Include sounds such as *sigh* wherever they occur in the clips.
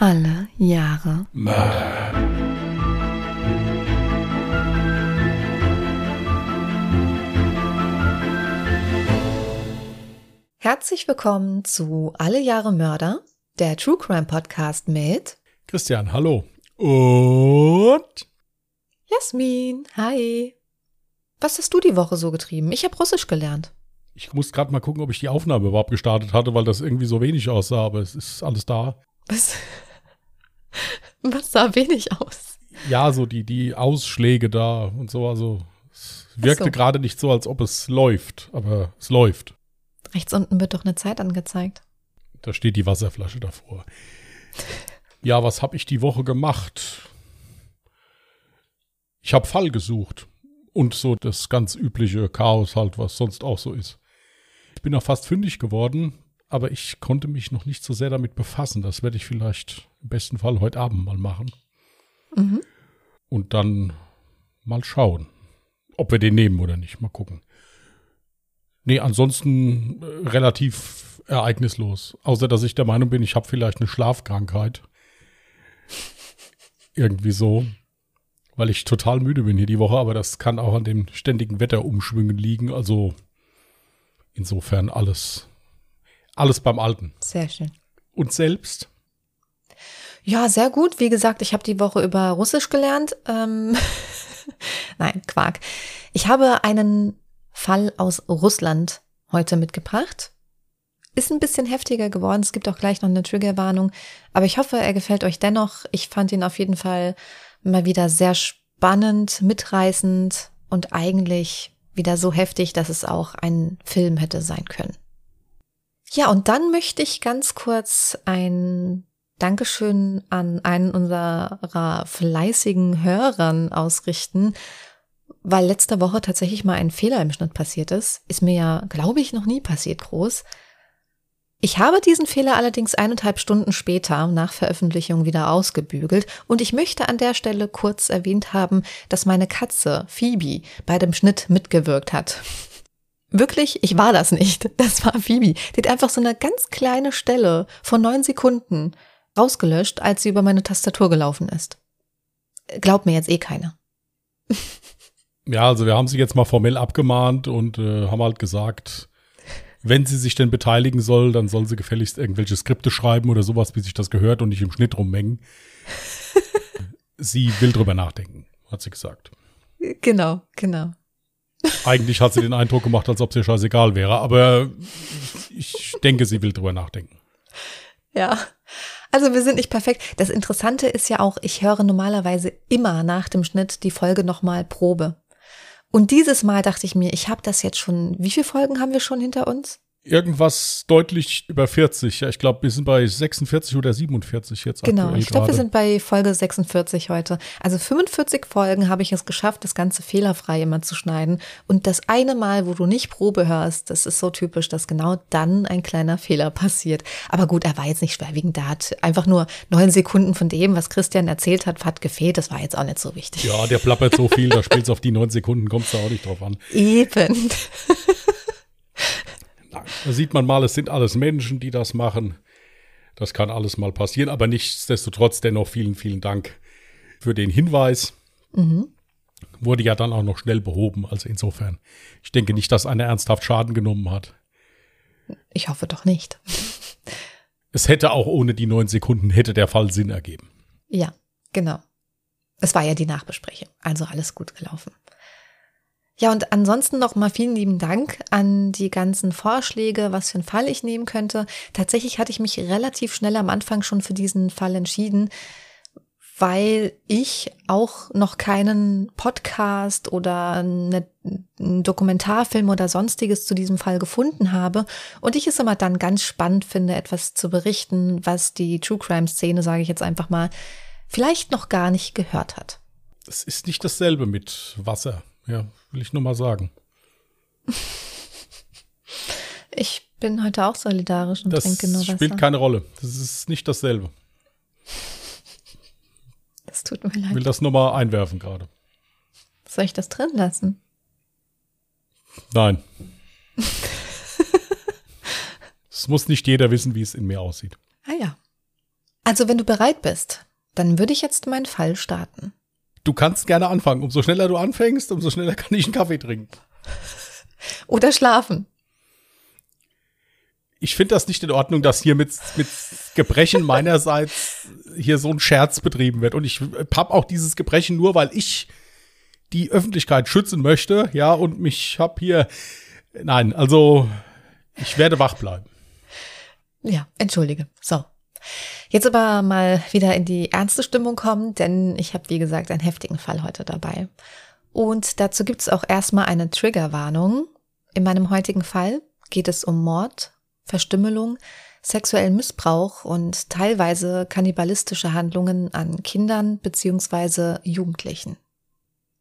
Alle Jahre Mörder. Herzlich willkommen zu Alle Jahre Mörder, der True Crime Podcast mit Christian, hallo. Und Jasmin. Hi. Was hast du die Woche so getrieben? Ich habe Russisch gelernt. ich muss gerade mal gucken, ob ich die Aufnahme überhaupt gestartet hatte, weil das irgendwie so wenig aussah, aber es ist alles da. Was, *laughs* was sah wenig aus? Ja, so die, die Ausschläge da und so, also es wirkte so. gerade nicht so, als ob es läuft, aber es läuft. Rechts unten wird doch eine Zeit angezeigt. Da steht die Wasserflasche davor. Ja, was habe ich die Woche gemacht? Ich habe Fall gesucht und so das ganz übliche Chaos halt, was sonst auch so ist. Ich bin auch fast fündig geworden, aber ich konnte mich noch nicht so sehr damit befassen. Das werde ich vielleicht im besten Fall heute Abend mal machen Mhm. und dann mal schauen, ob wir den nehmen oder nicht. Mal gucken. Nee, ansonsten äh, relativ ereignislos. Außer, dass ich der Meinung bin, ich habe vielleicht eine Schlafkrankheit. Irgendwie so. Weil ich total müde bin hier die Woche, aber das kann auch an den ständigen Wetterumschwüngen liegen. Also insofern alles, alles beim Alten. Sehr schön. Und selbst? Ja, sehr gut. Wie gesagt, ich habe die Woche über Russisch gelernt. Ähm *laughs* Nein, Quark. Ich habe einen Fall aus Russland heute mitgebracht. Ist ein bisschen heftiger geworden. Es gibt auch gleich noch eine Triggerwarnung. Aber ich hoffe, er gefällt euch dennoch. Ich fand ihn auf jeden Fall mal wieder sehr spannend, mitreißend und eigentlich wieder so heftig, dass es auch ein Film hätte sein können. Ja, und dann möchte ich ganz kurz ein Dankeschön an einen unserer fleißigen Hörern ausrichten, weil letzte Woche tatsächlich mal ein Fehler im Schnitt passiert ist. Ist mir ja, glaube ich, noch nie passiert groß. Ich habe diesen Fehler allerdings eineinhalb Stunden später nach Veröffentlichung wieder ausgebügelt und ich möchte an der Stelle kurz erwähnt haben, dass meine Katze Phoebe bei dem Schnitt mitgewirkt hat. Wirklich, ich war das nicht. *laughs* Das war Phoebe. Die hat einfach so eine ganz kleine Stelle von neun Sekunden rausgelöscht, als sie über meine Tastatur gelaufen ist. Glaubt mir jetzt eh keiner. *laughs* Ja, also wir haben sie jetzt mal formell abgemahnt und äh, haben halt gesagt, wenn sie sich denn beteiligen soll, dann soll sie gefälligst irgendwelche Skripte schreiben oder sowas, wie sich das gehört und nicht im Schnitt rummengen. *laughs* sie will drüber nachdenken, hat sie gesagt. Genau, genau. Eigentlich hat sie den Eindruck gemacht, als ob sie scheißegal wäre, aber ich denke, sie will drüber nachdenken. Ja. Also wir sind nicht perfekt. Das Interessante ist ja auch, ich höre normalerweise immer nach dem Schnitt die Folge nochmal Probe. Und dieses Mal dachte ich mir, ich habe das jetzt schon, wie viele Folgen haben wir schon hinter uns? Irgendwas deutlich über 40. Ja, ich glaube, wir sind bei 46 oder 47 jetzt Genau, ich glaube, wir sind bei Folge 46 heute. Also 45 Folgen habe ich es geschafft, das Ganze fehlerfrei immer zu schneiden. Und das eine Mal, wo du nicht Probe hörst, das ist so typisch, dass genau dann ein kleiner Fehler passiert. Aber gut, er war jetzt nicht schwerwiegend. Da hat einfach nur neun Sekunden von dem, was Christian erzählt hat, hat gefehlt. Das war jetzt auch nicht so wichtig. Ja, der plappert so viel, da spielt's auf die neun Sekunden, kommst du auch nicht drauf an. Eben. Da sieht man mal, es sind alles Menschen, die das machen. Das kann alles mal passieren, aber nichtsdestotrotz dennoch vielen, vielen Dank für den Hinweis. Mhm. Wurde ja dann auch noch schnell behoben, also insofern. Ich denke nicht, dass einer ernsthaft Schaden genommen hat. Ich hoffe doch nicht. Es hätte auch ohne die neun Sekunden hätte der Fall Sinn ergeben. Ja, genau. Es war ja die Nachbesprechung, also alles gut gelaufen. Ja, und ansonsten noch mal vielen lieben Dank an die ganzen Vorschläge, was für einen Fall ich nehmen könnte. Tatsächlich hatte ich mich relativ schnell am Anfang schon für diesen Fall entschieden, weil ich auch noch keinen Podcast oder eine, einen Dokumentarfilm oder sonstiges zu diesem Fall gefunden habe und ich es immer dann ganz spannend finde, etwas zu berichten, was die True Crime Szene, sage ich jetzt einfach mal, vielleicht noch gar nicht gehört hat. Es ist nicht dasselbe mit Wasser. Ja, will ich nur mal sagen. *laughs* Ich bin heute auch solidarisch und Das trinke nur Wasser. spielt keine Rolle. Das ist nicht dasselbe. das tut mir Ich will leid. das nur mal einwerfen gerade. Soll ich das drin lassen? Nein. *laughs* Es muss nicht jeder wissen, wie es in mir aussieht. Ah ja. Also wenn du bereit bist, dann würde ich jetzt meinen Fall starten. Du kannst gerne anfangen. Umso schneller du anfängst, umso schneller kann ich einen Kaffee trinken. Oder schlafen. Ich finde das nicht in Ordnung, dass hier mit, mit Gebrechen meinerseits hier so ein Scherz betrieben wird. Und ich habe auch dieses Gebrechen nur, weil ich die Öffentlichkeit schützen möchte, ja, und mich hab hier. Nein, also ich werde wach bleiben. Ja, entschuldige. So. Jetzt aber mal wieder in die ernste Stimmung kommen, denn ich habe, wie gesagt, einen heftigen Fall heute dabei. Und dazu gibt es auch erstmal eine Triggerwarnung. In meinem heutigen Fall geht es um Mord, Verstümmelung, sexuellen Missbrauch und teilweise kannibalistische Handlungen an Kindern bzw. Jugendlichen.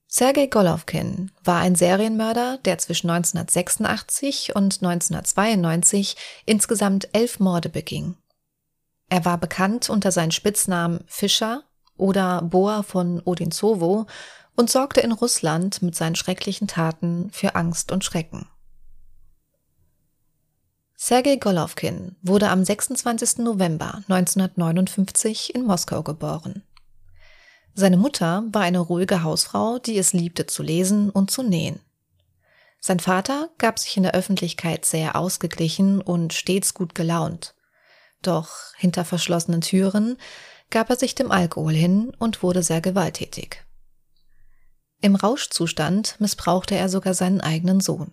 Sergei Golovkin war ein Serienmörder, der zwischen 1986 und 1992 insgesamt elf Morde beging. Er war bekannt unter seinen Spitznamen Fischer oder Boa von Odinzovo und sorgte in Russland mit seinen schrecklichen Taten für Angst und Schrecken. Sergei Golovkin wurde am 26. November 1959 in Moskau geboren. Seine Mutter war eine ruhige Hausfrau, die es liebte zu lesen und zu nähen. Sein Vater gab sich in der Öffentlichkeit sehr ausgeglichen und stets gut gelaunt. Doch hinter verschlossenen Türen gab er sich dem Alkohol hin und wurde sehr gewalttätig. Im Rauschzustand missbrauchte er sogar seinen eigenen Sohn.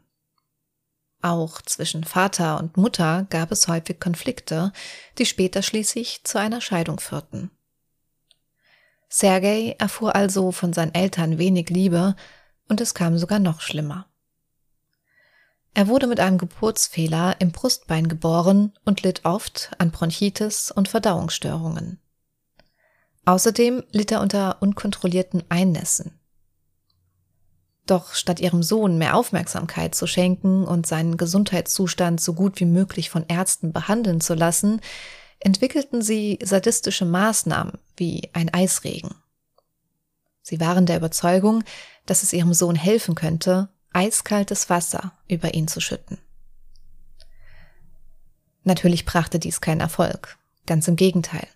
Auch zwischen Vater und Mutter gab es häufig Konflikte, die später schließlich zu einer Scheidung führten. Sergei erfuhr also von seinen Eltern wenig Liebe und es kam sogar noch schlimmer. Er wurde mit einem Geburtsfehler im Brustbein geboren und litt oft an Bronchitis und Verdauungsstörungen. Außerdem litt er unter unkontrollierten Einnässen. Doch statt ihrem Sohn mehr Aufmerksamkeit zu schenken und seinen Gesundheitszustand so gut wie möglich von Ärzten behandeln zu lassen, entwickelten sie sadistische Maßnahmen wie ein Eisregen. Sie waren der Überzeugung, dass es ihrem Sohn helfen könnte, eiskaltes Wasser über ihn zu schütten. Natürlich brachte dies keinen Erfolg, ganz im Gegenteil.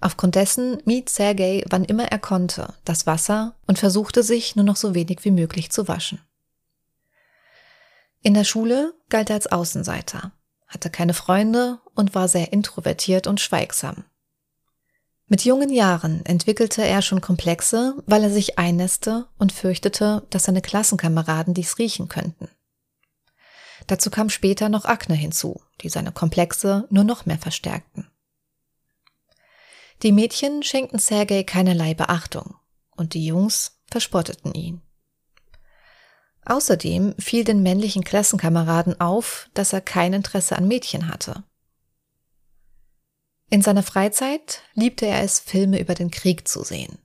Aufgrund dessen mied Sergei, wann immer er konnte, das Wasser und versuchte sich nur noch so wenig wie möglich zu waschen. In der Schule galt er als Außenseiter, hatte keine Freunde und war sehr introvertiert und schweigsam. Mit jungen Jahren entwickelte er schon Komplexe, weil er sich einnässte und fürchtete, dass seine Klassenkameraden dies riechen könnten. Dazu kam später noch Akne hinzu, die seine Komplexe nur noch mehr verstärkten. Die Mädchen schenkten Sergei keinerlei Beachtung und die Jungs verspotteten ihn. Außerdem fiel den männlichen Klassenkameraden auf, dass er kein Interesse an Mädchen hatte. In seiner Freizeit liebte er es, Filme über den Krieg zu sehen.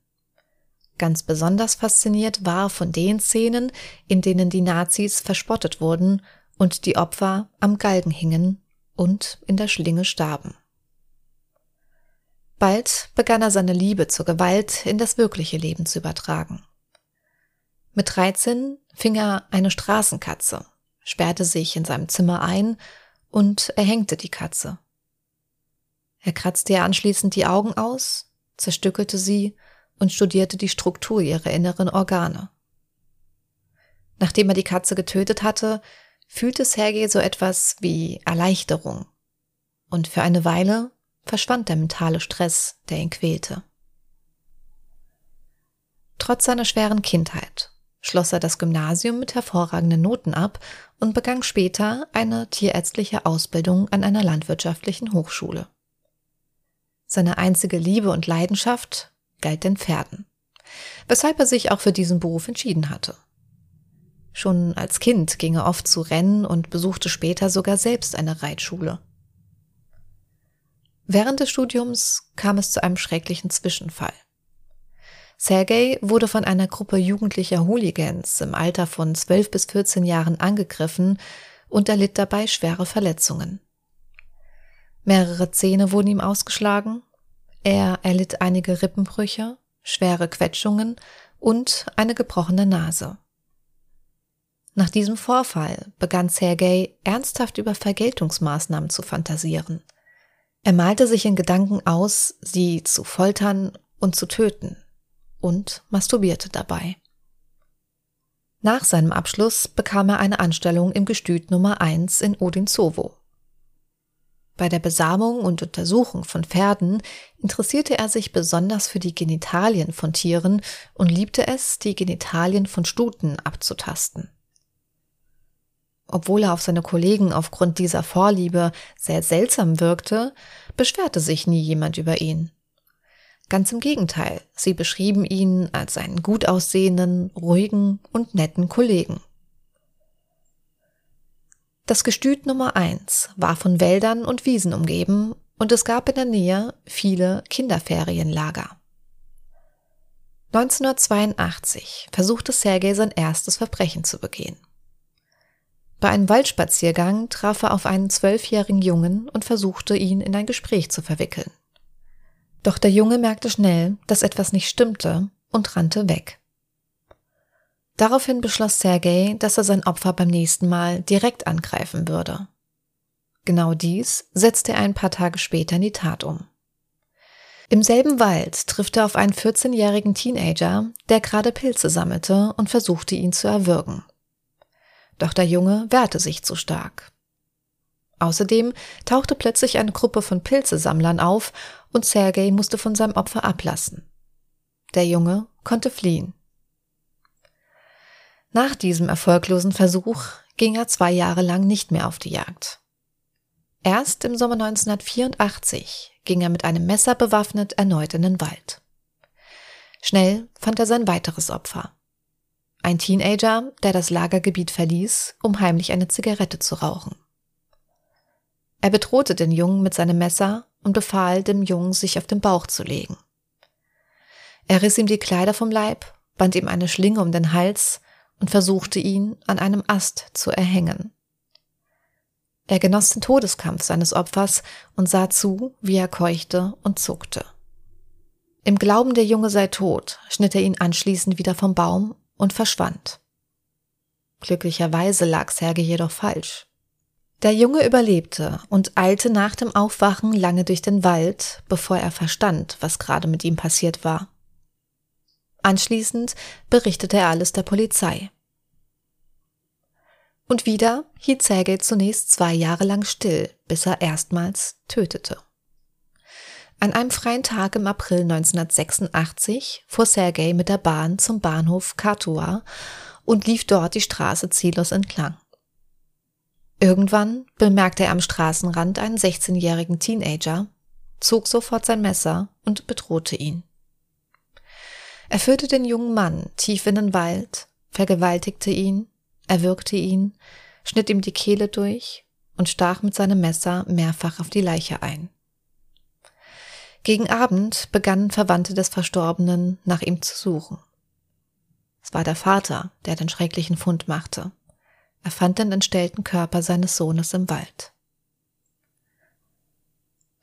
Ganz besonders fasziniert war von den Szenen, in denen die Nazis verspottet wurden und die Opfer am Galgen hingen und in der Schlinge starben. Bald begann er seine Liebe zur Gewalt in das wirkliche Leben zu übertragen. Mit 13 fing er eine Straßenkatze, sperrte sich in seinem Zimmer ein und erhängte die Katze. Er kratzte ihr anschließend die Augen aus, zerstückelte sie und studierte die Struktur ihrer inneren Organe. Nachdem er die Katze getötet hatte, fühlte Sergei so etwas wie Erleichterung. Und für eine Weile verschwand der mentale Stress, der ihn quälte. Trotz seiner schweren Kindheit schloss er das Gymnasium mit hervorragenden Noten ab und begann später eine tierärztliche Ausbildung an einer landwirtschaftlichen Hochschule. Seine einzige Liebe und Leidenschaft galt den Pferden, weshalb er sich auch für diesen Beruf entschieden hatte. Schon als Kind ging er oft zu Rennen und besuchte später sogar selbst eine Reitschule. Während des Studiums kam es zu einem schrecklichen Zwischenfall. Sergei wurde von einer Gruppe jugendlicher Hooligans im Alter von 12 bis 14 Jahren angegriffen und erlitt dabei schwere Verletzungen. Mehrere Zähne wurden ihm ausgeschlagen, er erlitt einige Rippenbrüche, schwere Quetschungen und eine gebrochene Nase. Nach diesem Vorfall begann Sergei ernsthaft über Vergeltungsmaßnahmen zu fantasieren – Er malte sich in Gedanken aus, sie zu foltern und zu töten und masturbierte dabei. Nach seinem Abschluss bekam er eine Anstellung im Gestüt Nummer 1 in Odinzovo. Bei der Besamung und Untersuchung von Pferden interessierte er sich besonders für die Genitalien von Tieren und liebte es, die Genitalien von Stuten abzutasten. Obwohl er auf seine Kollegen aufgrund dieser Vorliebe sehr seltsam wirkte, beschwerte sich nie jemand über ihn. Ganz im Gegenteil, sie beschrieben ihn als einen gut aussehenden, ruhigen und netten Kollegen. Das Gestüt Nummer eins war von Wäldern und Wiesen umgeben und es gab in der Nähe viele Kinderferienlager. 1982 versuchte Sergei sein erstes Verbrechen zu begehen. Bei einem Waldspaziergang traf er auf einen zwölfjährigen Jungen und versuchte ihn in ein Gespräch zu verwickeln. Doch der Junge merkte schnell, dass etwas nicht stimmte und rannte weg. Daraufhin beschloss Sergei, dass er sein Opfer beim nächsten Mal direkt angreifen würde. Genau dies setzte er ein paar Tage später in die Tat um. Im selben Wald trifft er auf einen 14-jährigen Teenager, der gerade Pilze sammelte und versuchte ihn zu erwürgen. Doch der Junge wehrte sich zu stark. Außerdem tauchte plötzlich eine Gruppe von Pilzesammlern auf und Sergei musste von seinem Opfer ablassen. Der Junge konnte fliehen. Nach diesem erfolglosen Versuch ging er zwei Jahre lang nicht mehr auf die Jagd. Erst im Sommer 1984 ging er mit einem Messer bewaffnet erneut in den Wald. Schnell fand er sein weiteres Opfer. Ein Teenager, der das Lagergebiet verließ, um heimlich eine Zigarette zu rauchen. Er bedrohte den Jungen mit seinem Messer und befahl dem Jungen, sich auf den Bauch zu legen. Er riss ihm die Kleider vom Leib, band ihm eine Schlinge um den Hals und versuchte ihn an einem Ast zu erhängen. Er genoss den Todeskampf seines Opfers und sah zu, wie er keuchte und zuckte. Im Glauben, der Junge sei tot, schnitt er ihn anschließend wieder vom Baum und verschwand. Glücklicherweise lag Serge jedoch falsch. Der Junge überlebte und eilte nach dem Aufwachen lange durch den Wald, bevor er verstand, was gerade mit ihm passiert war. Anschließend berichtete er alles der Polizei. Und wieder hielt Sergei zunächst zwei Jahre lang still, bis er erstmals tötete. An einem freien Tag im April 1986 fuhr Sergei mit der Bahn zum Bahnhof Katua und lief dort die Straße ziellos entlang. Irgendwann bemerkte er am Straßenrand einen 16-jährigen Teenager, zog sofort sein Messer und bedrohte ihn. Er führte den jungen Mann tief in den Wald, vergewaltigte ihn, erwürgte ihn, schnitt ihm die Kehle durch und stach mit seinem Messer mehrfach auf die Leiche ein. Gegen Abend begannen Verwandte des Verstorbenen nach ihm zu suchen. Es war der Vater, der den schrecklichen Fund machte. Er fand den entstellten Körper seines Sohnes im Wald.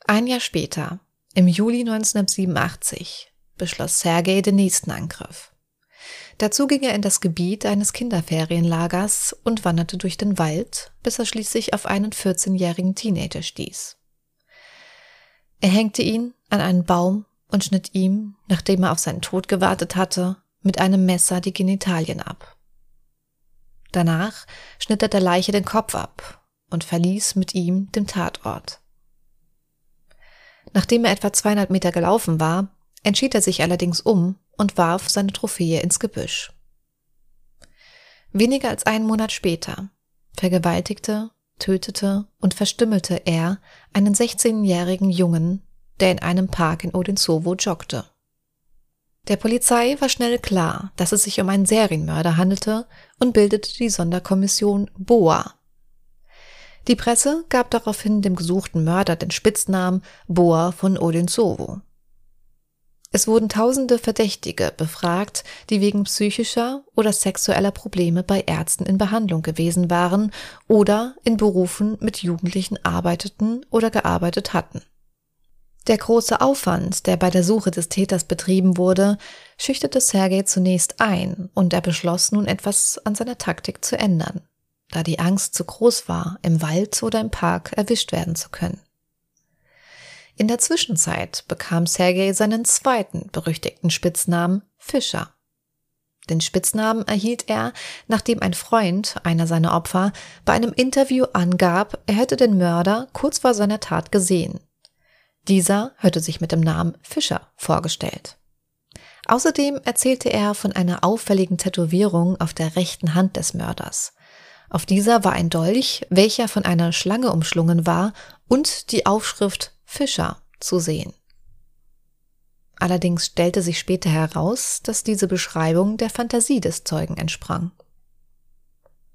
Ein Jahr später, im Juli 1987, beschloss Sergei den nächsten Angriff. Dazu ging er in das Gebiet eines Kinderferienlagers und wanderte durch den Wald, bis er schließlich auf einen 14-jährigen Teenager stieß. Er hängte ihn an einen Baum und schnitt ihm, nachdem er auf seinen Tod gewartet hatte, mit einem Messer die Genitalien ab. Danach schnitt er der Leiche den Kopf ab und verließ mit ihm den Tatort. Nachdem er etwa zweieinhalb Meter gelaufen war, entschied er sich allerdings um und warf seine Trophäe ins Gebüsch. Weniger als einen Monat später vergewaltigte, tötete und verstümmelte er einen 16-jährigen Jungen, der in einem Park in Odinsovo joggte. Der Polizei war schnell klar, dass es sich um einen Serienmörder handelte und bildete die Sonderkommission BOA. Die Presse gab daraufhin dem gesuchten Mörder den Spitznamen Boa von Odinsovo. Es wurden tausende Verdächtige befragt, die wegen psychischer oder sexueller Probleme bei Ärzten in Behandlung gewesen waren oder in Berufen mit Jugendlichen arbeiteten oder gearbeitet hatten. Der große Aufwand, der bei der Suche des Täters betrieben wurde, schüchterte Sergei zunächst ein und er beschloss nun etwas an seiner Taktik zu ändern, da die Angst zu groß war, im Wald oder im Park erwischt werden zu können. In der Zwischenzeit bekam Sergei seinen zweiten berüchtigten Spitznamen Fischer. Den Spitznamen erhielt er, nachdem ein Freund einer seiner Opfer bei einem Interview angab, er hätte den Mörder kurz vor seiner Tat gesehen. Dieser hörte sich mit dem Namen Fischer vorgestellt. Außerdem erzählte er von einer auffälligen Tätowierung auf der rechten Hand des Mörders. Auf dieser war ein Dolch, welcher von einer Schlange umschlungen war, und die Aufschrift Fischer zu sehen. Allerdings stellte sich später heraus, dass diese Beschreibung der Fantasie des Zeugen entsprang.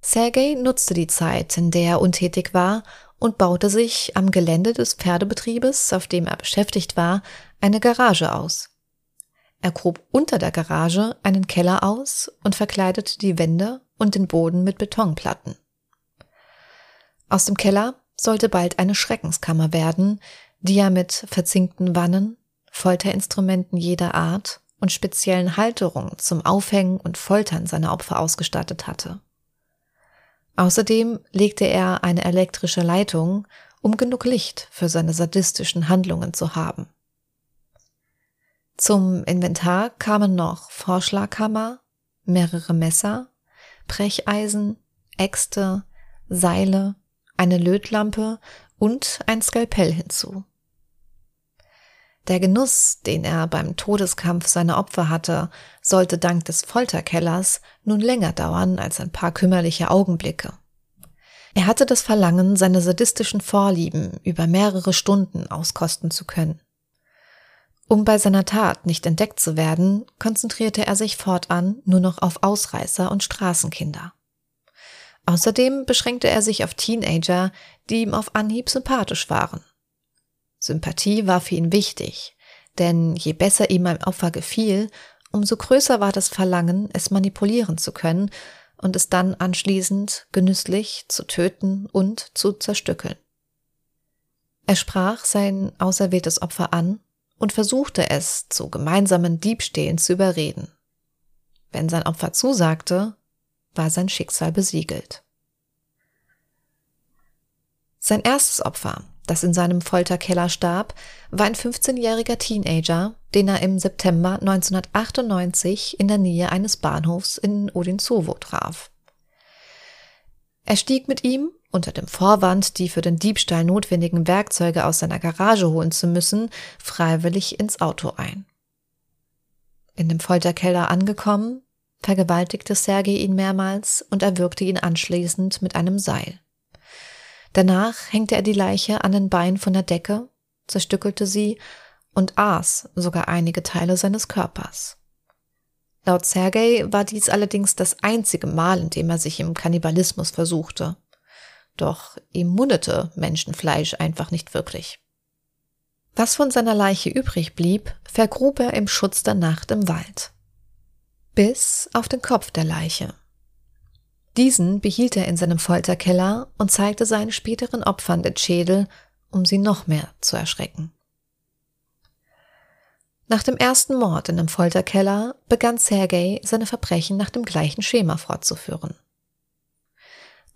Sergei nutzte die Zeit, in der er untätig war, und baute sich am Gelände des Pferdebetriebes, auf dem er beschäftigt war, eine Garage aus. Er grub unter der Garage einen Keller aus und verkleidete die Wände und den Boden mit Betonplatten. Aus dem Keller sollte bald eine Schreckenskammer werden, die er mit verzinkten Wannen, Folterinstrumenten jeder Art und speziellen Halterungen zum Aufhängen und Foltern seiner Opfer ausgestattet hatte. Außerdem legte er eine elektrische Leitung, um genug Licht für seine sadistischen Handlungen zu haben. Zum Inventar kamen noch Vorschlaghammer, mehrere Messer, Brecheisen, Äxte, Seile, eine Lötlampe und ein Skalpell hinzu. Der Genuss, den er beim Todeskampf seiner Opfer hatte, sollte dank des Folterkellers nun länger dauern als ein paar kümmerliche Augenblicke. Er hatte das Verlangen, seine sadistischen Vorlieben über mehrere Stunden auskosten zu können. Um bei seiner Tat nicht entdeckt zu werden, konzentrierte er sich fortan nur noch auf Ausreißer und Straßenkinder. Außerdem beschränkte er sich auf Teenager, die ihm auf Anhieb sympathisch waren. Sympathie war für ihn wichtig, denn je besser ihm ein Opfer gefiel, umso größer war das Verlangen, es manipulieren zu können und es dann anschließend genüsslich zu töten und zu zerstückeln. Er sprach sein auserwähltes Opfer an und versuchte es zu gemeinsamen Diebstählen zu überreden. Wenn sein Opfer zusagte, war sein Schicksal besiegelt. Sein erstes Opfer das in seinem Folterkeller starb, war ein 15-jähriger Teenager, den er im September 1998 in der Nähe eines Bahnhofs in Odinzovo traf. Er stieg mit ihm, unter dem Vorwand, die für den Diebstahl notwendigen Werkzeuge aus seiner Garage holen zu müssen, freiwillig ins Auto ein. In dem Folterkeller angekommen, vergewaltigte Sergei ihn mehrmals und erwürgte ihn anschließend mit einem Seil. Danach hängte er die Leiche an den Beinen von der Decke, zerstückelte sie und aß sogar einige Teile seines Körpers. Laut Sergei war dies allerdings das einzige Mal, in dem er sich im Kannibalismus versuchte. Doch ihm mundete Menschenfleisch einfach nicht wirklich. Was von seiner Leiche übrig blieb, vergrub er im Schutz der Nacht im Wald. Bis auf den Kopf der Leiche. Diesen behielt er in seinem Folterkeller und zeigte seinen späteren Opfern den Schädel, um sie noch mehr zu erschrecken. Nach dem ersten Mord in dem Folterkeller begann Sergei seine Verbrechen nach dem gleichen Schema fortzuführen.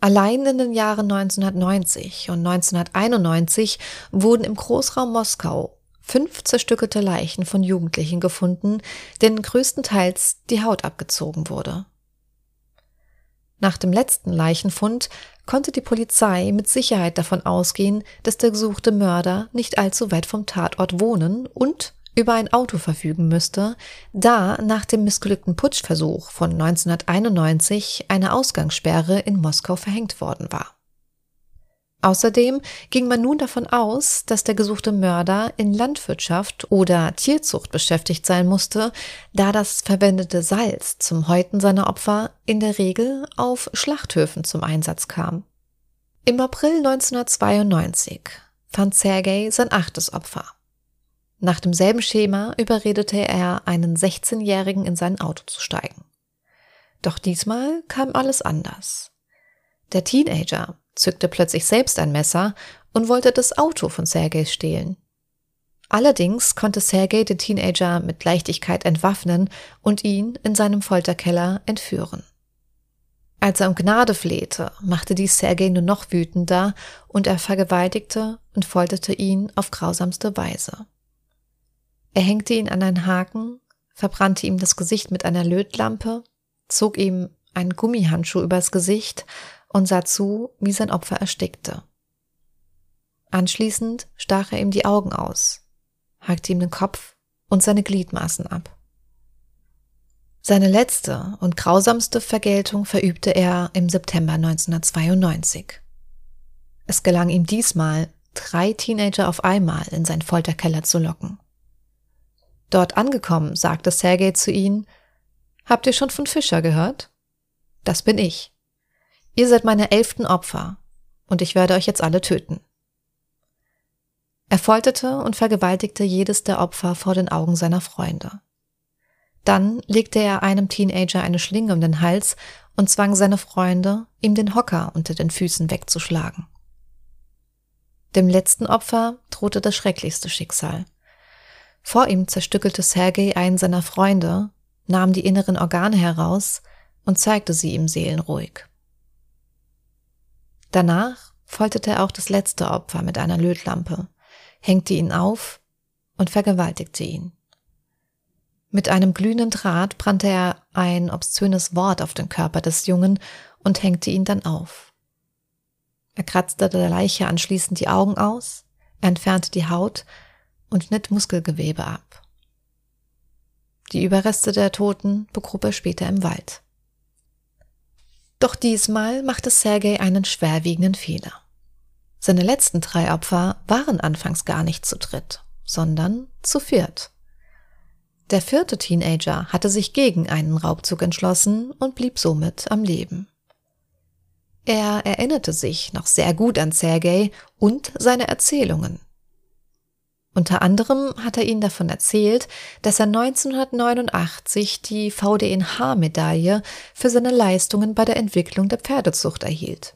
Allein in den Jahren 1990 und 1991 wurden im Großraum Moskau fünf zerstückelte Leichen von Jugendlichen gefunden, denen größtenteils die Haut abgezogen wurde. Nach dem letzten Leichenfund konnte die Polizei mit Sicherheit davon ausgehen, dass der gesuchte Mörder nicht allzu weit vom Tatort wohnen und über ein Auto verfügen müsste, da nach dem missglückten Putschversuch von 1991 eine Ausgangssperre in Moskau verhängt worden war. Außerdem ging man nun davon aus, dass der gesuchte Mörder in Landwirtschaft oder Tierzucht beschäftigt sein musste, da das verwendete Salz zum Häuten seiner Opfer in der Regel auf Schlachthöfen zum Einsatz kam. Im April 1992 fand Sergei sein achtes Opfer. Nach demselben Schema überredete er einen 16-Jährigen in sein Auto zu steigen. Doch diesmal kam alles anders. Der Teenager zückte plötzlich selbst ein Messer und wollte das Auto von Sergei stehlen. Allerdings konnte Sergei den Teenager mit Leichtigkeit entwaffnen und ihn in seinem Folterkeller entführen. Als er um Gnade flehte, machte dies Sergei nur noch wütender und er vergewaltigte und folterte ihn auf grausamste Weise. Er hängte ihn an einen Haken, verbrannte ihm das Gesicht mit einer Lötlampe, zog ihm einen Gummihandschuh übers Gesicht und sah zu, wie sein Opfer erstickte. Anschließend stach er ihm die Augen aus, hackte ihm den Kopf und seine Gliedmaßen ab. Seine letzte und grausamste Vergeltung verübte er im September 1992. Es gelang ihm diesmal, drei Teenager auf einmal in seinen Folterkeller zu locken. Dort angekommen, sagte Sergei zu ihnen, Habt ihr schon von Fischer gehört? Das bin ich. Ihr seid meine elften Opfer, und ich werde euch jetzt alle töten. Er folterte und vergewaltigte jedes der Opfer vor den Augen seiner Freunde. Dann legte er einem Teenager eine Schlinge um den Hals und zwang seine Freunde, ihm den Hocker unter den Füßen wegzuschlagen. Dem letzten Opfer drohte das schrecklichste Schicksal. Vor ihm zerstückelte Sergei einen seiner Freunde, nahm die inneren Organe heraus und zeigte sie ihm seelenruhig. Danach folterte er auch das letzte Opfer mit einer Lötlampe, hängte ihn auf und vergewaltigte ihn. Mit einem glühenden Draht brannte er ein obszönes Wort auf den Körper des Jungen und hängte ihn dann auf. Er kratzte der Leiche anschließend die Augen aus, er entfernte die Haut und schnitt Muskelgewebe ab. Die Überreste der Toten begrub er später im Wald. Doch diesmal machte Sergei einen schwerwiegenden Fehler. Seine letzten drei Opfer waren anfangs gar nicht zu dritt, sondern zu viert. Der vierte Teenager hatte sich gegen einen Raubzug entschlossen und blieb somit am Leben. Er erinnerte sich noch sehr gut an Sergei und seine Erzählungen. Unter anderem hat er ihnen davon erzählt, dass er 1989 die VDNH-Medaille für seine Leistungen bei der Entwicklung der Pferdezucht erhielt.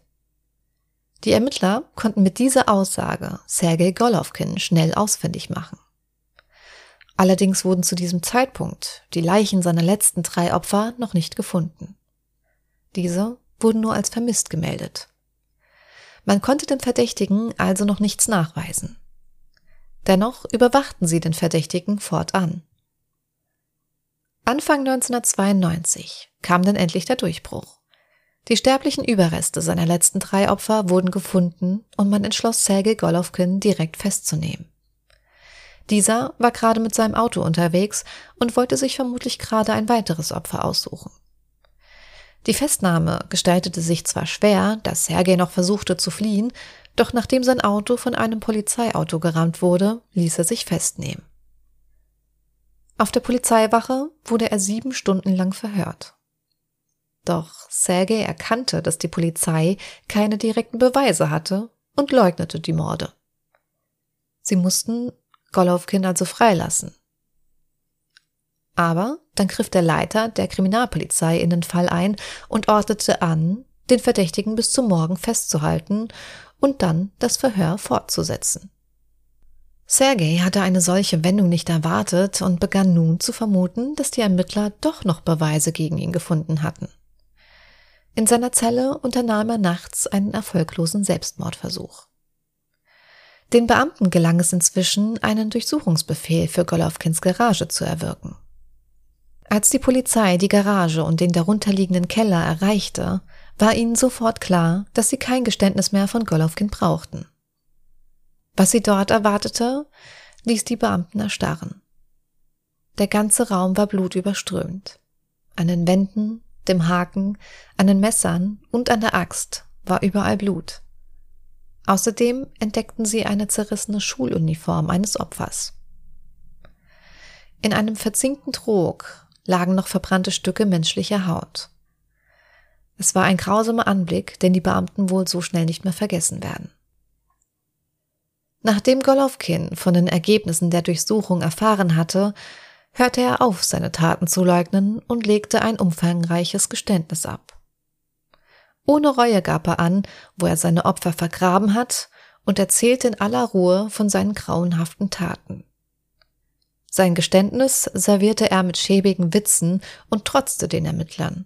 Die Ermittler konnten mit dieser Aussage Sergei Golovkin schnell ausfindig machen. Allerdings wurden zu diesem Zeitpunkt die Leichen seiner letzten drei Opfer noch nicht gefunden. Diese wurden nur als vermisst gemeldet. Man konnte dem Verdächtigen also noch nichts nachweisen. Dennoch überwachten sie den Verdächtigen fortan. Anfang 1992 kam dann endlich der Durchbruch. Die sterblichen Überreste seiner letzten drei Opfer wurden gefunden und man entschloss Sergei Golovkin direkt festzunehmen. Dieser war gerade mit seinem Auto unterwegs und wollte sich vermutlich gerade ein weiteres Opfer aussuchen. Die Festnahme gestaltete sich zwar schwer, da Sergei noch versuchte zu fliehen, doch nachdem sein Auto von einem Polizeiauto gerammt wurde, ließ er sich festnehmen. Auf der Polizeiwache wurde er sieben Stunden lang verhört. Doch Sergei erkannte, dass die Polizei keine direkten Beweise hatte und leugnete die Morde. Sie mussten Golovkin also freilassen. Aber dann griff der Leiter der Kriminalpolizei in den Fall ein und ordnete an, den Verdächtigen bis zum Morgen festzuhalten und dann das Verhör fortzusetzen. Sergei hatte eine solche Wendung nicht erwartet und begann nun zu vermuten, dass die Ermittler doch noch Beweise gegen ihn gefunden hatten. In seiner Zelle unternahm er nachts einen erfolglosen Selbstmordversuch. Den Beamten gelang es inzwischen, einen Durchsuchungsbefehl für Golovkins Garage zu erwirken. Als die Polizei die Garage und den darunterliegenden Keller erreichte, war ihnen sofort klar, dass sie kein Geständnis mehr von Golovkin brauchten. Was sie dort erwartete, ließ die Beamten erstarren. Der ganze Raum war blutüberströmt. An den Wänden, dem Haken, an den Messern und an der Axt war überall Blut. Außerdem entdeckten sie eine zerrissene Schuluniform eines Opfers. In einem verzinkten Trog lagen noch verbrannte Stücke menschlicher Haut. Es war ein grausamer Anblick, den die Beamten wohl so schnell nicht mehr vergessen werden. Nachdem Golovkin von den Ergebnissen der Durchsuchung erfahren hatte, hörte er auf, seine Taten zu leugnen und legte ein umfangreiches Geständnis ab. Ohne Reue gab er an, wo er seine Opfer vergraben hat und erzählte in aller Ruhe von seinen grauenhaften Taten. Sein Geständnis servierte er mit schäbigen Witzen und trotzte den Ermittlern.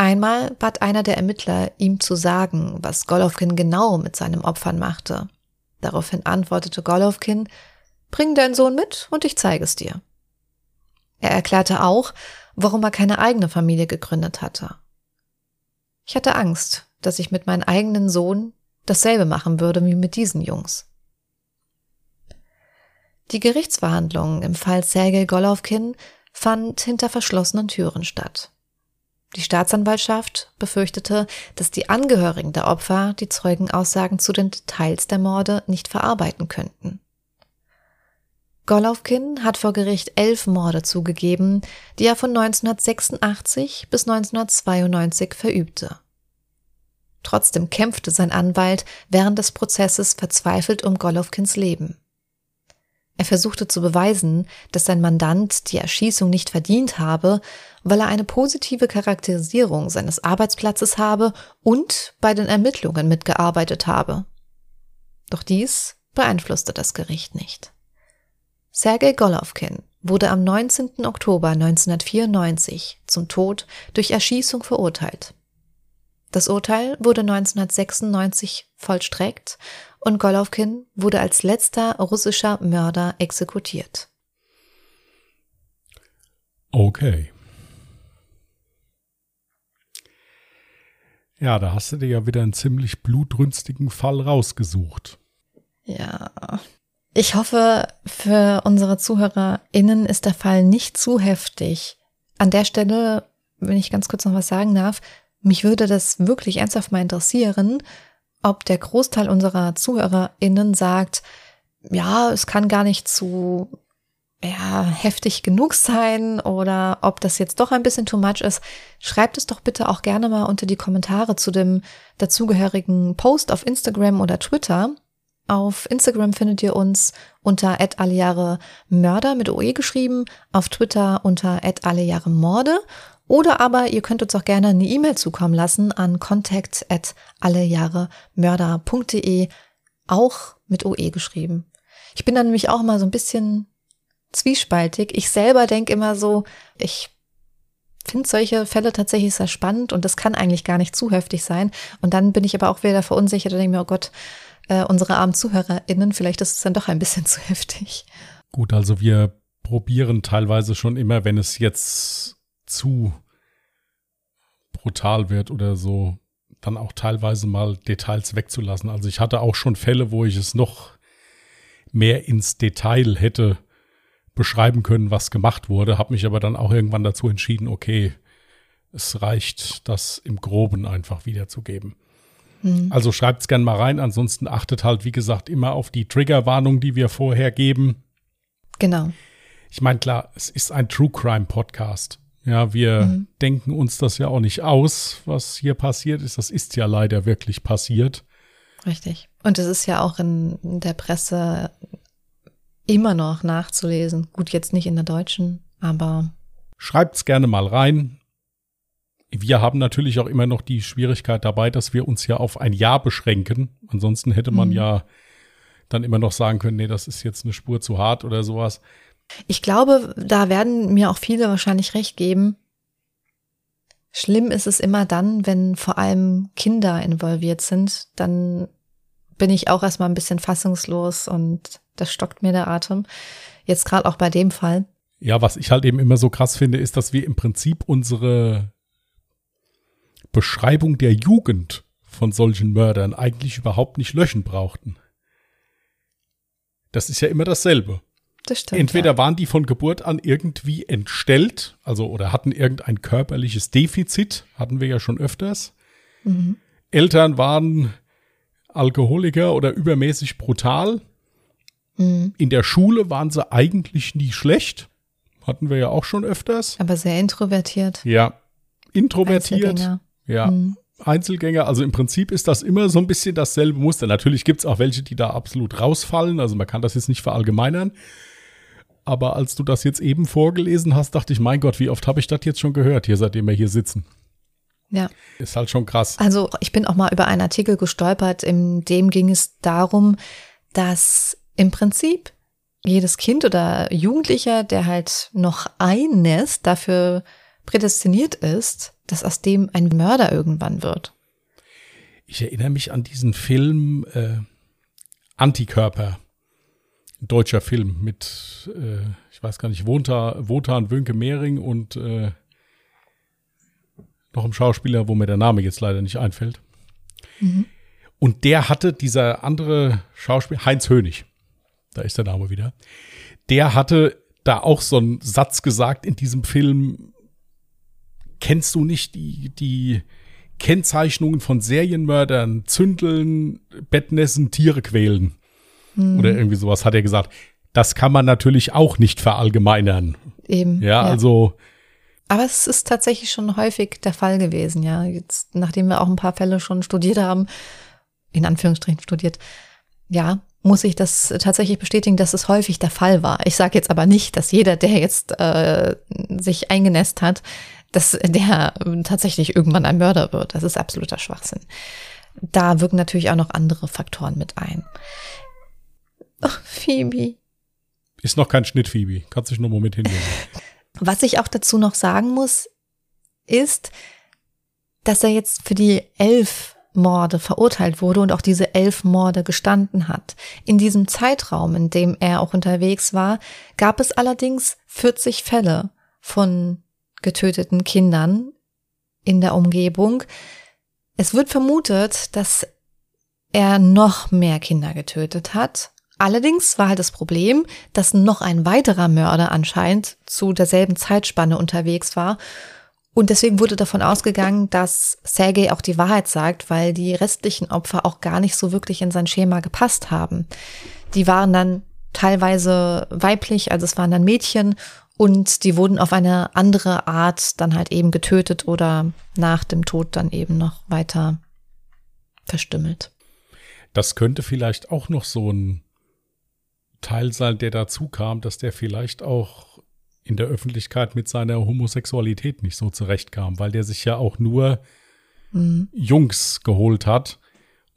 Einmal bat einer der Ermittler, ihm zu sagen, was Golovkin genau mit seinen Opfern machte. Daraufhin antwortete Golovkin, Bring deinen Sohn mit und ich zeige es dir. Er erklärte auch, warum er keine eigene Familie gegründet hatte. Ich hatte Angst, dass ich mit meinem eigenen Sohn dasselbe machen würde wie mit diesen Jungs. Die Gerichtsverhandlung im Fall Sergei Golovkin fand hinter verschlossenen Türen statt. Die Staatsanwaltschaft befürchtete, dass die Angehörigen der Opfer die Zeugenaussagen zu den Details der Morde nicht verarbeiten könnten. Golovkin hat vor Gericht elf Morde zugegeben, die er von 1986 bis 1992 verübte. Trotzdem kämpfte sein Anwalt während des Prozesses verzweifelt um Golovkins Leben. Er versuchte zu beweisen, dass sein Mandant die Erschießung nicht verdient habe, weil er eine positive Charakterisierung seines Arbeitsplatzes habe und bei den Ermittlungen mitgearbeitet habe. Doch dies beeinflusste das Gericht nicht. Sergei Golovkin wurde am 19. Oktober 1994 zum Tod durch Erschießung verurteilt. Das Urteil wurde 1996 vollstreckt und Golovkin wurde als letzter russischer Mörder exekutiert. Okay. Ja, da hast du dir ja wieder einen ziemlich blutrünstigen Fall rausgesucht. Ja, ich hoffe, für unsere ZuhörerInnen ist der Fall nicht zu heftig. An der Stelle, wenn ich ganz kurz noch was sagen darf, mich würde das wirklich ernsthaft mal interessieren, ob der Großteil unserer ZuhörerInnen sagt, ja, es kann gar nicht zu ja, heftig genug sein oder ob das jetzt doch ein bisschen too much ist, schreibt es doch bitte auch gerne mal unter die Kommentare zu dem dazugehörigen Post auf Instagram oder Twitter. Auf Instagram findet ihr uns unter Mörder mit OE geschrieben, auf Twitter unter Morde oder aber ihr könnt uns auch gerne eine E-Mail zukommen lassen an contact at allejahremörder.de, auch mit OE geschrieben. Ich bin dann nämlich auch mal so ein bisschen zwiespaltig. Ich selber denke immer so, ich finde solche Fälle tatsächlich sehr spannend und das kann eigentlich gar nicht zu heftig sein. Und dann bin ich aber auch wieder verunsichert und denke mir, oh Gott, äh, unsere armen ZuhörerInnen, vielleicht ist es dann doch ein bisschen *laughs* zu heftig. Gut, also wir probieren teilweise schon immer, wenn es jetzt zu brutal wird oder so, dann auch teilweise mal Details wegzulassen. Also ich hatte auch schon Fälle, wo ich es noch mehr ins Detail hätte beschreiben können, was gemacht wurde, habe mich aber dann auch irgendwann dazu entschieden, okay, es reicht, das im Groben einfach wiederzugeben. Mhm. Also schreibt es gerne mal rein. Ansonsten achtet halt, wie gesagt, immer auf die Triggerwarnung, die wir vorher geben. Genau. Ich meine, klar, es ist ein True Crime Podcast. Ja, wir mhm. denken uns das ja auch nicht aus, was hier passiert ist. Das ist ja leider wirklich passiert. Richtig. Und es ist ja auch in der Presse immer noch nachzulesen. Gut, jetzt nicht in der deutschen, aber. Schreibt's gerne mal rein. Wir haben natürlich auch immer noch die Schwierigkeit dabei, dass wir uns ja auf ein Jahr beschränken. Ansonsten hätte man mhm. ja dann immer noch sagen können, nee, das ist jetzt eine Spur zu hart oder sowas. Ich glaube, da werden mir auch viele wahrscheinlich recht geben. Schlimm ist es immer dann, wenn vor allem Kinder involviert sind, dann bin ich auch erstmal ein bisschen fassungslos und das stockt mir der Atem. Jetzt gerade auch bei dem Fall. Ja, was ich halt eben immer so krass finde, ist, dass wir im Prinzip unsere Beschreibung der Jugend von solchen Mördern eigentlich überhaupt nicht löschen brauchten. Das ist ja immer dasselbe. Das stimmt, Entweder ja. waren die von Geburt an irgendwie entstellt, also oder hatten irgendein körperliches Defizit, hatten wir ja schon öfters. Mhm. Eltern waren Alkoholiker oder übermäßig brutal. Mhm. In der Schule waren sie eigentlich nie schlecht. Hatten wir ja auch schon öfters. Aber sehr introvertiert. Ja, introvertiert. Ja. Mhm. Einzelgänger, also im Prinzip ist das immer so ein bisschen dasselbe Muster. Natürlich gibt es auch welche, die da absolut rausfallen, also man kann das jetzt nicht verallgemeinern. Aber als du das jetzt eben vorgelesen hast, dachte ich, mein Gott, wie oft habe ich das jetzt schon gehört, hier seitdem wir hier sitzen. Ja. Ist halt schon krass. Also ich bin auch mal über einen Artikel gestolpert, in dem ging es darum, dass im Prinzip jedes Kind oder Jugendlicher, der halt noch eines dafür prädestiniert ist, dass aus dem ein Mörder irgendwann wird. Ich erinnere mich an diesen Film äh, Antikörper. Ein deutscher Film mit, äh, ich weiß gar nicht, Wotan, Wotan Wönke Mehring und äh, noch einem Schauspieler, wo mir der Name jetzt leider nicht einfällt. Mhm. Und der hatte dieser andere Schauspieler, Heinz Hönig, da ist der Name wieder, der hatte da auch so einen Satz gesagt in diesem Film, kennst du nicht die, die Kennzeichnungen von Serienmördern, Zündeln, Bettnässen, Tiere quälen? Hm. Oder irgendwie sowas hat er gesagt. Das kann man natürlich auch nicht verallgemeinern. Eben. Ja, ja, also. Aber es ist tatsächlich schon häufig der Fall gewesen, ja. Jetzt, nachdem wir auch ein paar Fälle schon studiert haben, in Anführungsstrichen studiert, ja, muss ich das tatsächlich bestätigen, dass es häufig der Fall war. Ich sage jetzt aber nicht, dass jeder, der jetzt äh, sich eingenässt hat, dass der tatsächlich irgendwann ein Mörder wird. Das ist absoluter Schwachsinn. Da wirken natürlich auch noch andere Faktoren mit ein. Oh, Phoebe. Ist noch kein Schnitt, Phoebe. Kannst dich nur mal mit hinlegen. *laughs* Was ich auch dazu noch sagen muss, ist, dass er jetzt für die elf Morde verurteilt wurde und auch diese elf Morde gestanden hat. In diesem Zeitraum, in dem er auch unterwegs war, gab es allerdings 40 Fälle von getöteten Kindern in der Umgebung. Es wird vermutet, dass er noch mehr Kinder getötet hat. Allerdings war halt das Problem, dass noch ein weiterer Mörder anscheinend zu derselben Zeitspanne unterwegs war und deswegen wurde davon ausgegangen, dass Sergei auch die Wahrheit sagt, weil die restlichen Opfer auch gar nicht so wirklich in sein Schema gepasst haben. Die waren dann teilweise weiblich, also es waren dann Mädchen und die wurden auf eine andere Art dann halt eben getötet oder nach dem Tod dann eben noch weiter verstümmelt. Das könnte vielleicht auch noch so ein Teil sein, der dazu kam, dass der vielleicht auch in der Öffentlichkeit mit seiner Homosexualität nicht so zurechtkam, weil der sich ja auch nur mhm. Jungs geholt hat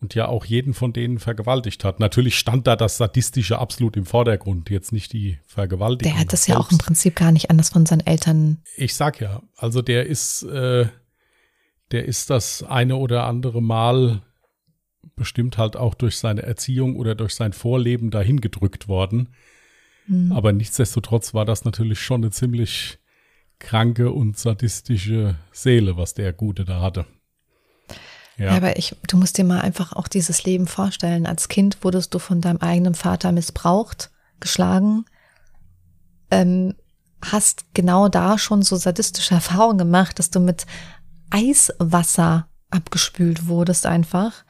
und ja auch jeden von denen vergewaltigt hat. Natürlich stand da das Sadistische absolut im Vordergrund, jetzt nicht die Vergewaltigung. Der hat das ja auch im Prinzip gar nicht anders von seinen Eltern. Ich sag ja, also der ist, äh, der ist das eine oder andere Mal bestimmt halt auch durch seine Erziehung oder durch sein Vorleben dahin gedrückt worden. Mhm. Aber nichtsdestotrotz war das natürlich schon eine ziemlich kranke und sadistische Seele, was der Gute da hatte. Ja. ja, aber ich, du musst dir mal einfach auch dieses Leben vorstellen. Als Kind wurdest du von deinem eigenen Vater missbraucht, geschlagen, ähm, hast genau da schon so sadistische *laughs* Erfahrungen gemacht, dass du mit Eiswasser abgespült wurdest einfach.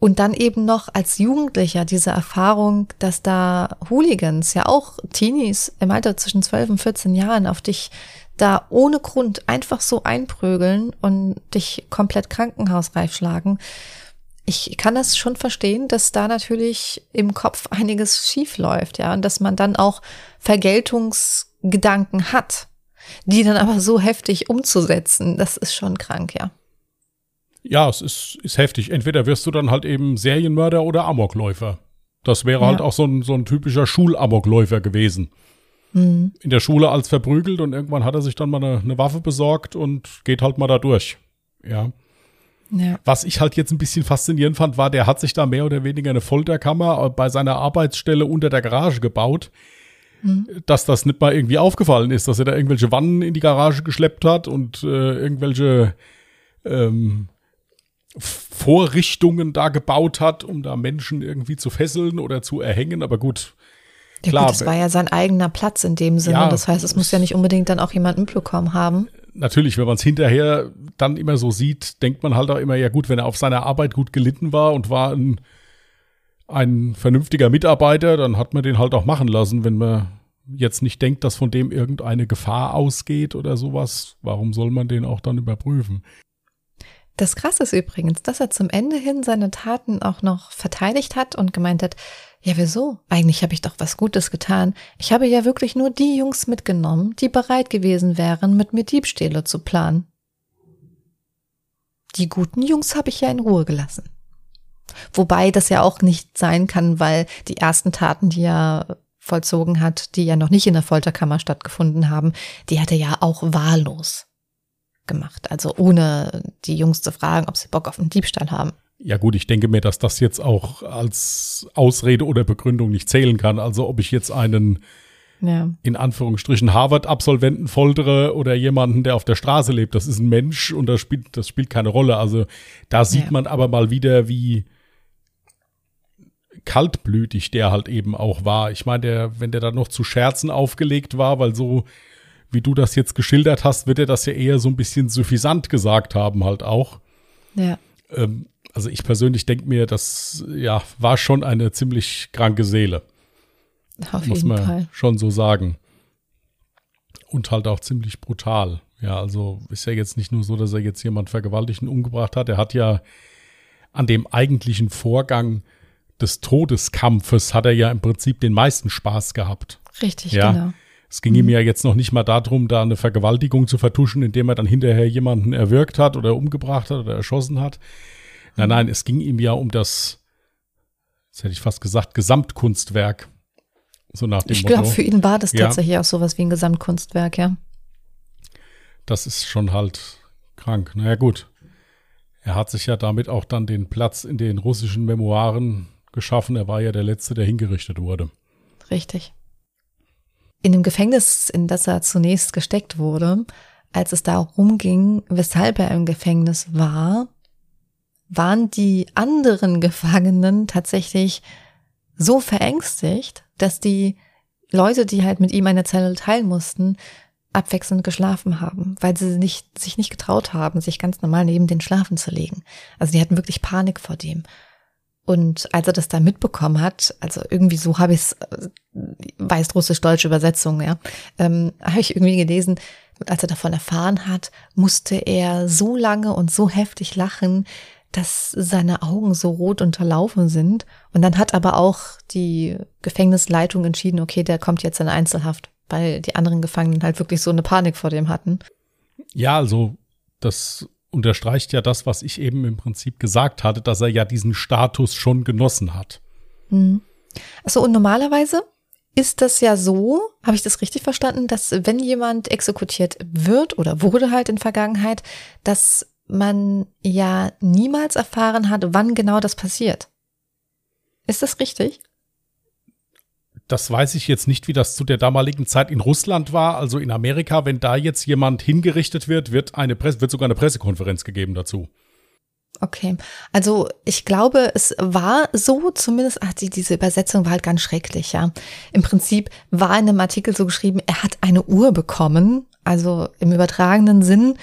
Und dann eben noch als Jugendlicher diese Erfahrung, dass da Hooligans, ja auch Teenies im Alter zwischen 12 und 14 Jahren auf dich da ohne Grund einfach so einprügeln und dich komplett krankenhausreif schlagen. Ich kann das schon verstehen, dass da natürlich im Kopf einiges schief läuft, ja, und dass man dann auch Vergeltungsgedanken hat, die dann aber so heftig umzusetzen, das ist schon krank, ja. Ja, es ist, ist heftig. Entweder wirst du dann halt eben Serienmörder oder Amokläufer. Das wäre halt ja. halt auch so ein, so ein typischer Schulamokläufer gewesen. Mhm. In der Schule als verprügelt und irgendwann hat er sich dann mal eine, eine Waffe besorgt und geht halt mal da durch. Ja. ja. Was ich halt jetzt ein bisschen faszinierend fand, war, der hat sich da mehr oder weniger eine Folterkammer bei seiner Arbeitsstelle unter der Garage gebaut. Mhm. Dass das nicht mal irgendwie aufgefallen ist, dass er da irgendwelche Wannen in die Garage geschleppt hat und äh, irgendwelche ähm, Vorrichtungen da gebaut hat, um da Menschen irgendwie zu fesseln oder zu erhängen. Aber gut, ja, klar. Gut, das war ja sein eigener Platz in dem Sinne. Ja, das heißt, es muss ja nicht unbedingt dann auch jemand mitbekommen haben. Natürlich, wenn man es hinterher dann immer so sieht, denkt man halt auch immer, ja gut, wenn er auf seiner Arbeit gut gelitten war und war ein, ein vernünftiger Mitarbeiter, dann hat man den halt auch machen lassen, wenn man jetzt nicht denkt, dass von dem irgendeine Gefahr ausgeht oder sowas. Warum soll man den auch dann überprüfen? Das Krasse ist übrigens, dass er zum Ende hin seine Taten auch noch verteidigt hat und gemeint hat, ja wieso? Eigentlich habe ich doch was Gutes getan. Ich habe ja wirklich nur die Jungs mitgenommen, die bereit gewesen wären, mit mir Diebstähle zu planen. Die guten Jungs habe ich ja in Ruhe gelassen. Wobei das ja auch nicht sein kann, weil die ersten Taten, die er vollzogen hat, die ja noch nicht in der Folterkammer stattgefunden haben, die hat er ja auch wahllos gemacht. Also ohne die Jungs zu fragen, ob sie Bock auf einen Diebstahl haben. Ja gut, ich denke mir, dass das jetzt auch als Ausrede oder Begründung nicht zählen kann. Also ob ich jetzt einen ja. in Anführungsstrichen Harvard-Absolventen foltere oder jemanden, der auf der Straße lebt, das ist ein Mensch und das spielt, das spielt keine Rolle. Also da sieht ja. man aber mal wieder, wie kaltblütig der halt eben auch war. Ich meine, der, wenn der dann noch zu Scherzen aufgelegt war, weil so wie du das jetzt geschildert hast, wird er das ja eher so ein bisschen suffisant gesagt haben halt auch. Ja. Ähm, also ich persönlich denke mir, das ja war schon eine ziemlich kranke Seele. Auf muss man Fall. schon so sagen. Und halt auch ziemlich brutal. Ja, also ist ja jetzt nicht nur so, dass er jetzt jemand vergewaltigt und umgebracht hat. Er hat ja an dem eigentlichen Vorgang des Todeskampfes hat er ja im Prinzip den meisten Spaß gehabt. Richtig, ja. genau. Es ging mhm. ihm ja jetzt noch nicht mal darum, da eine Vergewaltigung zu vertuschen, indem er dann hinterher jemanden erwürgt hat oder umgebracht hat oder erschossen hat. Nein, nein, es ging ihm ja um das, jetzt hätte ich fast gesagt, Gesamtkunstwerk. So nach dem ich glaube, für ihn war das Ja. tatsächlich auch sowas wie ein Gesamtkunstwerk, ja. Das ist schon halt krank. Naja, gut. Er hat sich ja damit auch dann den Platz in den russischen Memoiren geschaffen. Er war ja der Letzte, der hingerichtet wurde. Richtig. In dem Gefängnis, in das er zunächst gesteckt wurde, als es darum ging, weshalb er im Gefängnis war, waren die anderen Gefangenen tatsächlich so verängstigt, dass die Leute, die halt mit ihm eine Zelle teilen mussten, abwechselnd geschlafen haben, weil sie nicht, sich nicht getraut haben, sich ganz normal neben den Schlafen zu legen. Also die hatten wirklich Panik vor dem. Und als er das da mitbekommen hat, also irgendwie so habe ich es, weiß-russisch-deutsche Übersetzung, ja, ähm, habe ich irgendwie gelesen, als er davon erfahren hat, musste er so lange und so heftig lachen, dass seine Augen so rot unterlaufen sind. Und dann hat aber auch die Gefängnisleitung entschieden, okay, der kommt jetzt in Einzelhaft, weil die anderen Gefangenen halt wirklich so eine Panik vor dem hatten. Ja, also das unterstreicht ja das, was ich eben im Prinzip gesagt hatte, dass er ja diesen Status schon genossen hat. Mhm. Achso, und normalerweise ist das ja so, habe ich das richtig verstanden, dass wenn jemand exekutiert wird oder wurde halt in Vergangenheit, dass man ja niemals erfahren hat, wann genau das passiert. Ist das richtig? Das weiß ich jetzt nicht, wie das zu der damaligen Zeit in Russland war. Also in Amerika, wenn da jetzt jemand hingerichtet wird, wird eine Presse, wird sogar eine Pressekonferenz gegeben dazu. Okay, also ich glaube, es war so, zumindest, ach, die, diese Übersetzung war halt ganz schrecklich, ja. Im Prinzip war in einem Artikel so geschrieben, er hat eine Uhr bekommen, also im übertragenen Sinn,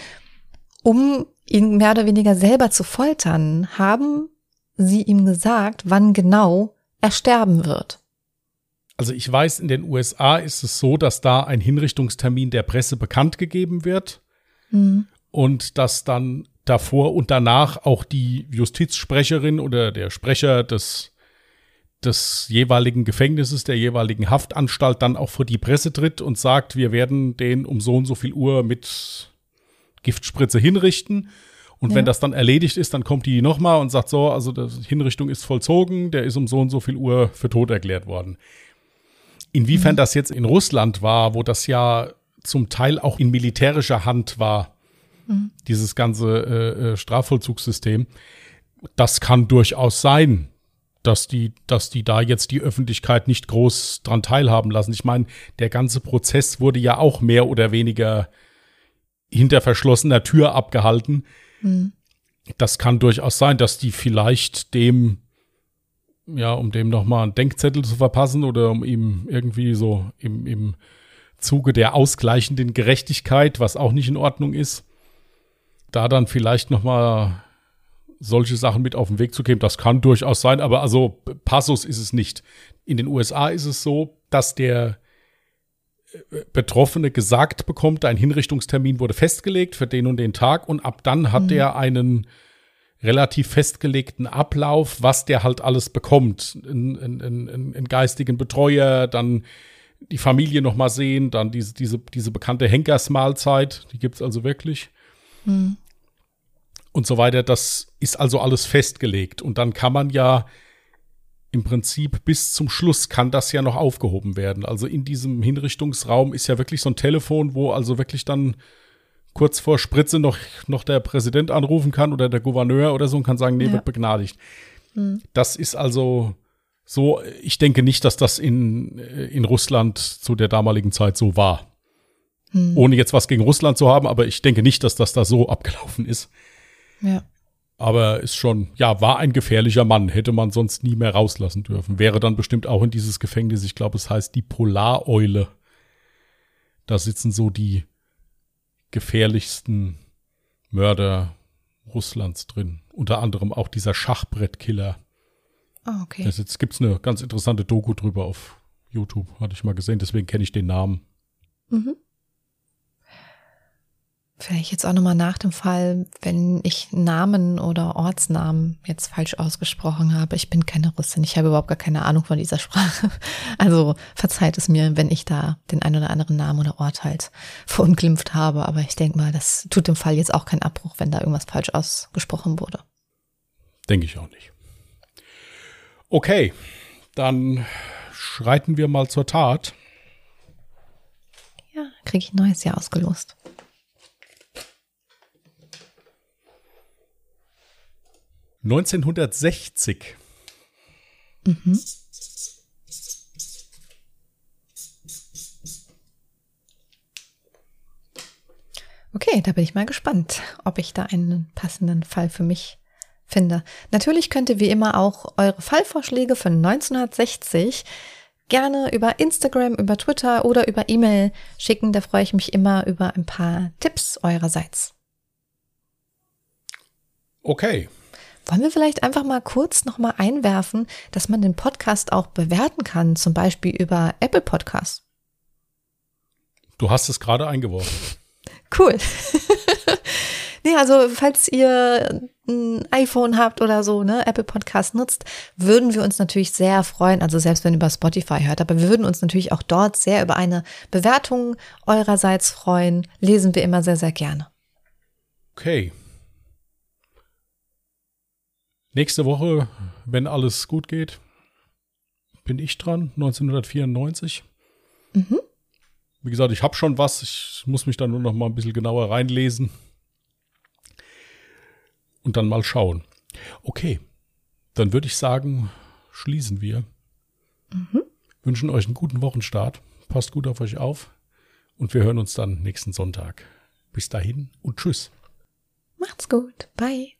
um ihn mehr oder weniger selber zu foltern, haben sie ihm gesagt, wann genau er sterben wird. Also ich weiß, in den USA ist es so, dass da ein Hinrichtungstermin der Presse bekannt gegeben wird Mhm. und dass dann davor und danach auch die Justizsprecherin oder der Sprecher des, des jeweiligen Gefängnisses, der jeweiligen Haftanstalt dann auch vor die Presse tritt und sagt, wir werden den um so und so viel Uhr mit Giftspritze hinrichten. Und Ja. wenn das dann erledigt ist, dann kommt die nochmal und sagt so, also die Hinrichtung ist vollzogen, der ist um so und so viel Uhr für tot erklärt worden. Inwiefern das jetzt in Russland war, wo das ja zum Teil auch in militärischer Hand war, dieses ganze äh, äh, Strafvollzugssystem, das kann durchaus sein, dass die, dass die da jetzt die Öffentlichkeit nicht groß dran teilhaben lassen. Ich meine, der ganze Prozess wurde ja auch mehr oder weniger hinter verschlossener Tür abgehalten. Mhm. Das kann durchaus sein, dass die vielleicht dem, ja, um dem nochmal einen Denkzettel zu verpassen oder um ihm irgendwie so im, im Zuge der ausgleichenden Gerechtigkeit, was auch nicht in Ordnung ist, da dann vielleicht nochmal solche Sachen mit auf den Weg zu geben, das kann durchaus sein, aber also Passus ist es nicht. In den USA ist es so, dass der äh, Betroffene gesagt bekommt, ein Hinrichtungstermin wurde festgelegt für den und den Tag und ab dann hat er einen relativ festgelegten Ablauf, was der halt alles bekommt. Einen, geistigen Betreuer, dann die Familie noch mal sehen, dann diese, diese, diese bekannte Henkersmahlzeit, die gibt's also wirklich Mhm. und so weiter. Das ist also alles festgelegt. Und dann kann man ja im Prinzip bis zum Schluss kann das ja noch aufgehoben werden. Also in diesem Hinrichtungsraum ist ja wirklich so ein Telefon, wo also wirklich dann kurz vor Spritze noch, noch der Präsident anrufen kann oder der Gouverneur oder so und kann sagen, nee, Ja. wird begnadigt. Hm. Das ist also so, ich denke nicht, dass das in, in Russland zu der damaligen Zeit so war. Hm. Ohne jetzt was gegen Russland zu haben, aber ich denke nicht, dass das da so *laughs* abgelaufen ist. Ja. Aber ist schon, ja, war ein gefährlicher Mann, hätte man sonst nie mehr rauslassen dürfen. Wäre dann bestimmt auch in dieses Gefängnis, ich glaube, es heißt die Polareule. Da sitzen so die gefährlichsten Mörder Russlands drin. Unter anderem auch dieser Schachbrettkiller. Ah, okay. Das jetzt gibt's eine ganz interessante Doku drüber auf YouTube, hatte ich mal gesehen, deswegen kenne ich den Namen. Mhm. Vielleicht jetzt auch nochmal nach dem Fall, wenn ich Namen oder Ortsnamen jetzt falsch ausgesprochen habe. Ich bin keine Russin, ich habe überhaupt gar keine Ahnung von dieser Sprache. *laughs* Also verzeiht es mir, wenn ich da den einen oder anderen Namen oder Ort halt verunglimpft habe. Aber ich denke mal, das tut dem Fall jetzt auch keinen Abbruch, wenn da irgendwas falsch ausgesprochen wurde. Denke ich auch nicht. Okay, dann schreiten wir mal zur Tat. Ja, kriege ich ein neues Jahr ausgelost. Neunzehnhundertsechzig. Mhm. Okay, da bin ich mal gespannt, ob ich da einen passenden Fall für mich finde. Natürlich könnt ihr wie immer auch eure Fallvorschläge von 1960 gerne über Instagram, über Twitter oder über E-Mail schicken. Da freue ich mich immer über ein paar Tipps eurerseits. Okay, Wollen wir vielleicht einfach mal kurz nochmal einwerfen, dass man den Podcast auch bewerten kann, zum Beispiel über Apple Podcasts? du hast es gerade eingeworfen. Cool. *laughs* nee, also falls ihr ein iPhone habt oder so, ne, Apple Podcast nutzt, würden wir uns natürlich sehr freuen, also selbst wenn ihr über Spotify hört, aber wir würden uns natürlich auch dort sehr über eine Bewertung eurerseits freuen. Lesen wir immer sehr, sehr gerne. Okay. Nächste Woche, wenn alles gut geht, bin ich dran, 1994. Mhm. Wie gesagt, ich habe schon was, ich muss mich da nur noch mal ein bisschen genauer reinlesen und dann mal schauen. Okay, dann würde ich sagen, schließen wir. Wünschen euch einen guten Wochenstart. Passt gut auf euch auf und wir hören uns dann nächsten Sonntag. Bis dahin und tschüss. Macht's gut. Bye.